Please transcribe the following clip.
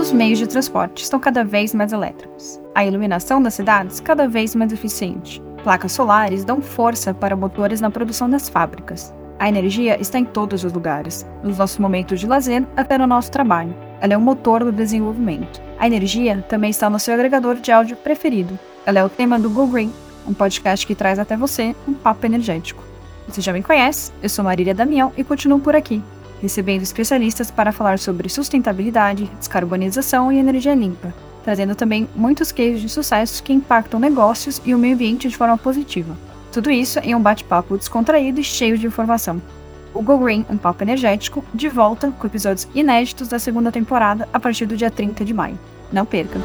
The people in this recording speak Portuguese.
Os meios de transporte estão cada vez mais elétricos. A iluminação das cidades cada vez mais eficiente. Placas solares dão força para motores na produção das fábricas. A energia está em todos os lugares, nos nossos momentos de lazer até no nosso trabalho. Ela é o motor do desenvolvimento. A energia também está no seu agregador de áudio preferido. Ela é o tema do Go Green, um podcast que traz até você um papo energético. Você já me conhece, eu sou Marília Damião e continuo por aqui, recebendo especialistas para falar sobre sustentabilidade, descarbonização e energia limpa, trazendo também muitos cases de sucesso que impactam negócios e o meio ambiente de forma positiva. Tudo isso em um bate-papo descontraído e cheio de informação. O Go Green, um papo energético, de volta com episódios inéditos da segunda temporada a partir do dia 30 de maio. Não perca!